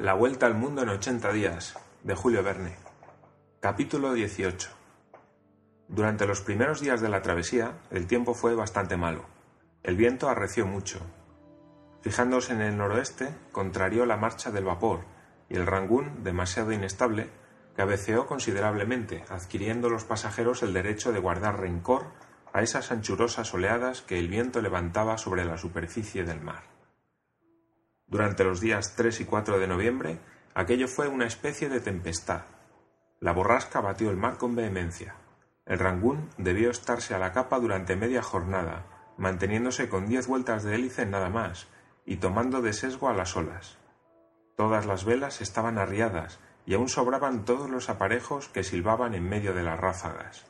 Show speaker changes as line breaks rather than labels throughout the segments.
La vuelta al mundo en 80 días, de Julio Verne. Capítulo 18. Durante los primeros días de la travesía, el tiempo fue bastante malo. El viento arreció mucho. Fijándose en el noroeste, contrarió la marcha del vapor, y el Rangún, demasiado inestable, cabeceó considerablemente, adquiriendo los pasajeros el derecho de guardar rencor a esas anchurosas oleadas que el viento levantaba sobre la superficie del mar. Durante los días 3 y 4 de noviembre, aquello fue una especie de tempestad. La borrasca batió el mar con vehemencia. El Rangún debió estarse a la capa durante media jornada, manteniéndose con diez vueltas de hélice nada más, y tomando de sesgo a las olas. Todas las velas estaban arriadas, y aún sobraban todos los aparejos que silbaban en medio de las ráfagas.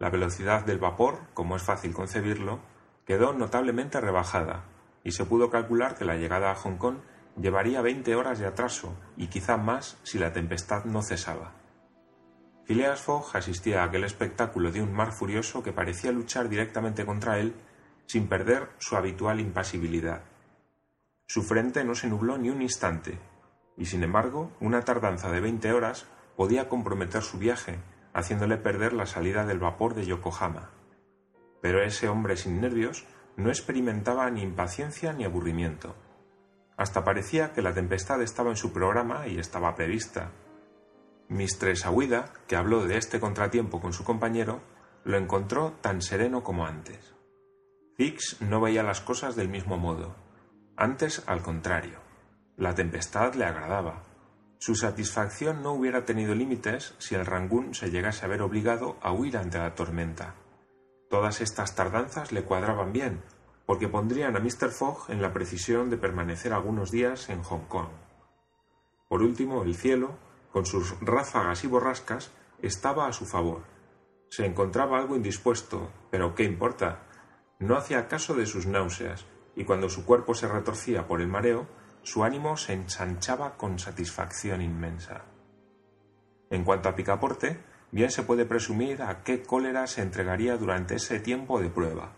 La velocidad del vapor, como es fácil concebirlo, quedó notablemente rebajada, y se pudo calcular que la llegada a Hong Kong llevaría veinte horas de atraso y quizá más si la tempestad no cesaba. Phileas Fogg asistía a aquel espectáculo de un mar furioso que parecía luchar directamente contra él sin perder su habitual impasibilidad. Su frente no se nubló ni un instante, y sin embargo una tardanza de veinte horas podía comprometer su viaje, haciéndole perder la salida del vapor de Yokohama. Pero ese hombre sin nervios no experimentaba ni impaciencia ni aburrimiento. Hasta parecía que la tempestad estaba en su programa y estaba prevista. Mistress Aguida, que habló de este contratiempo con su compañero, lo encontró tan sereno como antes. Fix no veía las cosas del mismo modo. Antes, al contrario. La tempestad le agradaba. Su satisfacción no hubiera tenido límites si el Rangún se llegase a ver obligado a huir ante la tormenta. Todas estas tardanzas le cuadraban bien, porque pondrían a Mr. Fogg en la precisión de permanecer algunos días en Hong Kong. Por último, el cielo, con sus ráfagas y borrascas, estaba a su favor. Se encontraba algo indispuesto, pero ¿qué importa? No hacía caso de sus náuseas, y cuando su cuerpo se retorcía por el mareo, su ánimo se ensanchaba con satisfacción inmensa. En cuanto a Picaporte, bien se puede presumir a qué cólera se entregaría durante ese tiempo de prueba.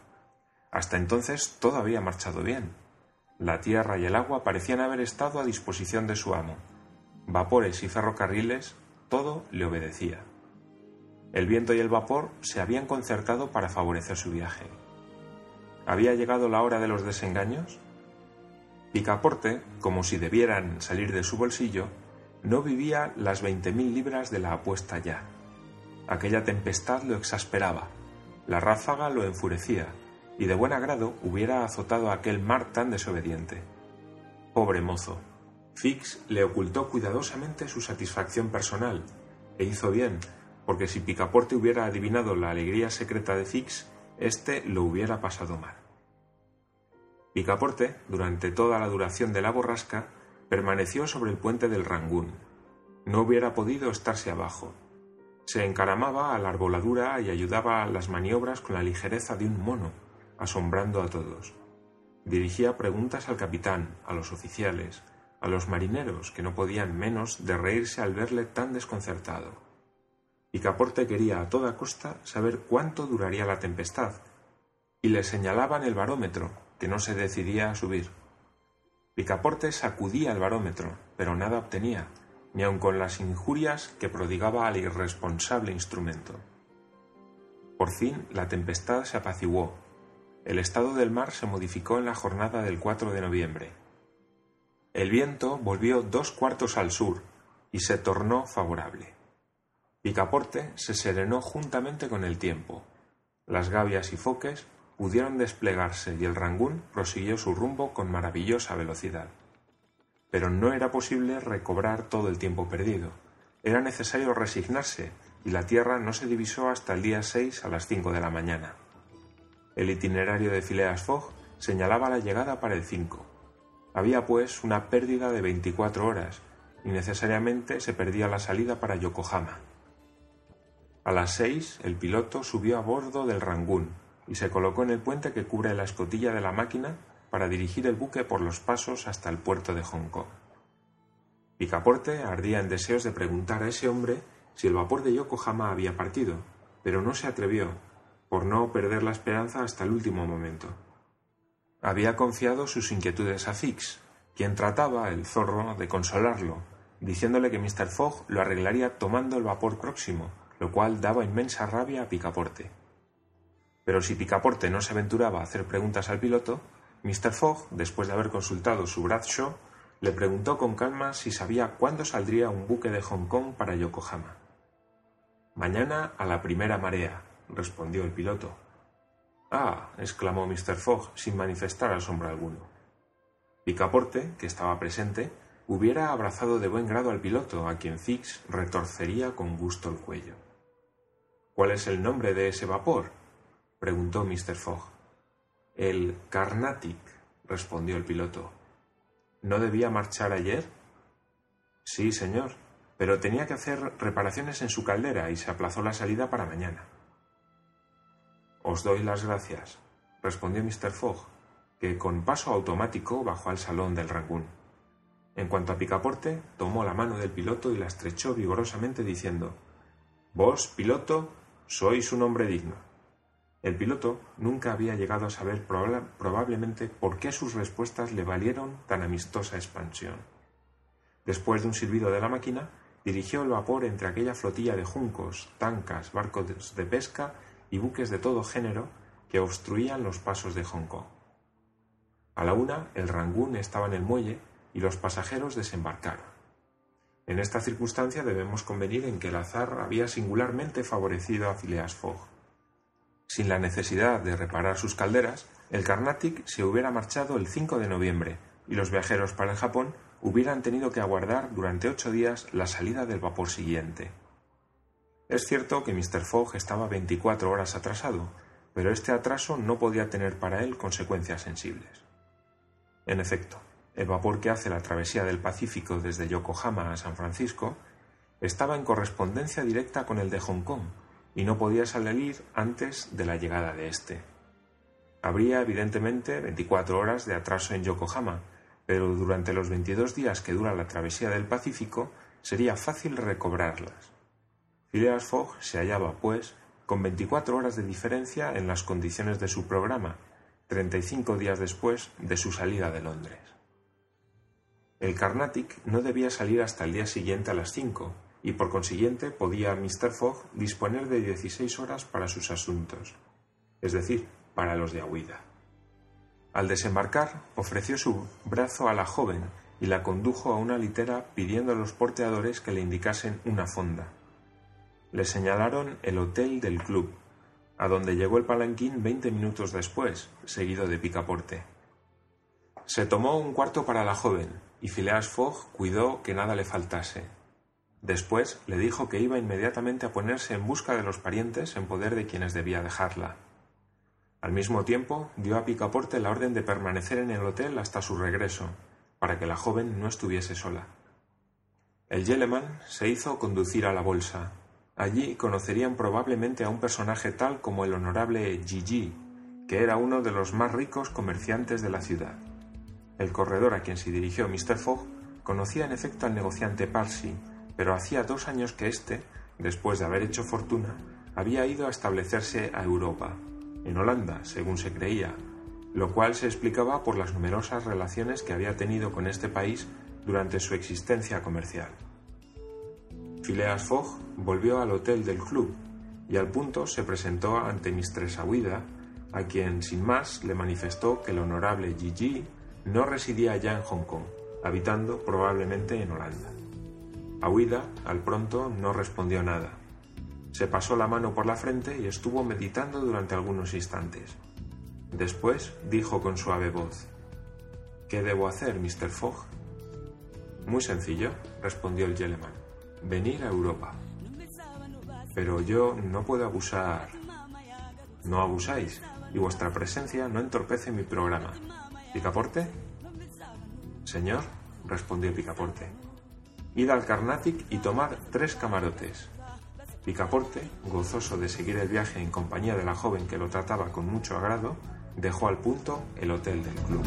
Hasta entonces todo había marchado bien. La tierra y el agua parecían haber estado a disposición de su amo. Vapores y ferrocarriles, todo le obedecía. El viento y el vapor se habían concertado para favorecer su viaje. ¿Había llegado la hora de los desengaños? Picaporte, como si debieran salir de su bolsillo, no vivía las veinte mil libras de la apuesta ya. Aquella tempestad lo exasperaba, la ráfaga lo enfurecía, y de buen agrado hubiera azotado aquel mar tan desobediente. Pobre mozo. Fix le ocultó cuidadosamente su satisfacción personal, e hizo bien, porque si Picaporte hubiera adivinado la alegría secreta de Fix, éste lo hubiera pasado mal. Picaporte, durante toda la duración de la borrasca, permaneció sobre el puente del Rangún. No hubiera podido estarse abajo, se encaramaba a la arboladura y ayudaba a las maniobras con la ligereza de un mono, asombrando a todos. Dirigía preguntas al capitán, a los oficiales, a los marineros, que no podían menos de reírse al verle tan desconcertado. Picaporte quería a toda costa saber cuánto duraría la tempestad, y le señalaban el barómetro, que no se decidía a subir. Picaporte sacudía el barómetro, pero nada obtenía, ni aun con las injurias que prodigaba al irresponsable instrumento. Por fin la tempestad se apaciguó. El estado del mar se modificó en la jornada del 4 de noviembre. El viento volvió dos cuartos al sur y se tornó favorable. Picaporte se serenó juntamente con el tiempo. Las gavias y foques pudieron desplegarse y el Rangún prosiguió su rumbo con maravillosa velocidad. Pero no era posible recobrar todo el tiempo perdido. Era necesario resignarse y la Tierra no se divisó hasta el día 6 a las 5 de la mañana. El itinerario de Phileas Fogg señalaba la llegada para el 5. Había, pues, una pérdida de 24 horas y necesariamente se perdía la salida para Yokohama. A las 6 el piloto subió a bordo del Rangún y se colocó en el puente que cubre la escotilla de la máquina para dirigir el buque por los pasos hasta el puerto de Hong Kong. Picaporte ardía en deseos de preguntar a ese hombre si el vapor de Yokohama había partido, pero no se atrevió, por no perder la esperanza hasta el último momento. Había confiado sus inquietudes a Fix, quien trataba, el zorro, de consolarlo, diciéndole que Mr. Fogg lo arreglaría tomando el vapor próximo, lo cual daba inmensa rabia a Picaporte. Pero si Picaporte no se aventuraba a hacer preguntas al piloto, Mr. Fogg, después de haber consultado su Bradshaw, le preguntó con calma si sabía cuándo saldría un buque de Hong Kong para Yokohama. Mañana a la primera marea, respondió el piloto. Ah, exclamó Mr. Fogg sin manifestar asombro alguno. Picaporte, que estaba presente, hubiera abrazado de buen grado al piloto, a quien Fix retorcería con gusto el cuello. ¿Cuál es el nombre de ese vapor? preguntó Mr. Fogg. El Carnatic, respondió el piloto. ¿No debía marchar ayer? Sí, señor, pero tenía que hacer reparaciones en su caldera y se aplazó la salida para mañana. Os doy las gracias, respondió Mr. Fogg, que con paso automático bajó al salón del Rangún. En cuanto a Picaporte, tomó la mano del piloto y la estrechó vigorosamente diciendo Vos, piloto, sois un hombre digno. El piloto nunca había llegado a saber probablemente por qué sus respuestas le valieron tan amistosa expansión. Después de un silbido de la máquina, dirigió el vapor entre aquella flotilla de juncos, tancas, barcos de pesca y buques de todo género que obstruían los pasos de Hong Kong. A la una, el Rangún estaba en el muelle y los pasajeros desembarcaron. En esta circunstancia debemos convenir en que el azar había singularmente favorecido a Phileas Fogg. Sin la necesidad de reparar sus calderas, el Carnatic se hubiera marchado el 5 de noviembre y los viajeros para el Japón hubieran tenido que aguardar durante ocho días la salida del vapor siguiente. Es cierto que Mr. Fogg estaba 24 horas atrasado, pero este atraso no podía tener para él consecuencias sensibles. En efecto, el vapor que hace la travesía del Pacífico desde Yokohama a San Francisco estaba en correspondencia directa con el de Hong Kong y no podía salir antes de la llegada de éste. Habría, evidentemente, 24 horas de atraso en Yokohama, pero durante los 22 días que dura la travesía del Pacífico sería fácil recobrarlas. Phileas Fogg se hallaba, pues, con 24 horas de diferencia en las condiciones de su programa, 35 días después de su salida de Londres. El Carnatic no debía salir hasta el día siguiente a las 5, y por consiguiente podía Mr. Fogg disponer de 16 horas para sus asuntos, es decir, para los de Aguida. Al desembarcar, ofreció su brazo a la joven y la condujo a una litera pidiendo a los porteadores que le indicasen una fonda. Le señalaron el hotel del club, a donde llegó el palanquín veinte minutos después, seguido de Picaporte. Se tomó un cuarto para la joven, y Phileas Fogg cuidó que nada le faltase. Después le dijo que iba inmediatamente a ponerse en busca de los parientes en poder de quienes debía dejarla. Al mismo tiempo dio a Picaporte la orden de permanecer en el hotel hasta su regreso, para que la joven no estuviese sola. El Yeleman se hizo conducir a la bolsa, Allí conocerían probablemente a un personaje tal como el honorable Gigi, que era uno de los más ricos comerciantes de la ciudad. El corredor a quien se dirigió Mr. Fogg conocía en efecto al negociante Parsi, pero hacía dos años que éste, después de haber hecho fortuna, había ido a establecerse a Europa, en Holanda, según se creía, lo cual se explicaba por las numerosas relaciones que había tenido con este país durante su existencia comercial. Phileas Fogg volvió al hotel del club y al punto se presentó ante Mistress Aouida, a quien sin más le manifestó que el honorable Gigi no residía ya en Hong Kong, habitando probablemente en Holanda. Aouida, al pronto, no respondió nada. Se pasó la mano por la frente y estuvo meditando durante algunos instantes. Después dijo con suave voz: ¿Qué debo hacer, Mr. Fogg? Muy sencillo, respondió el Yeleman venir a Europa. Pero yo no puedo abusar. No abusáis, y vuestra presencia no entorpece mi programa. ¿Picaporte? Señor, respondió Picaporte. Id al Carnatic y tomad tres camarotes. Picaporte, gozoso de seguir el viaje en compañía de la joven que lo trataba con mucho agrado, dejó al punto el hotel del club.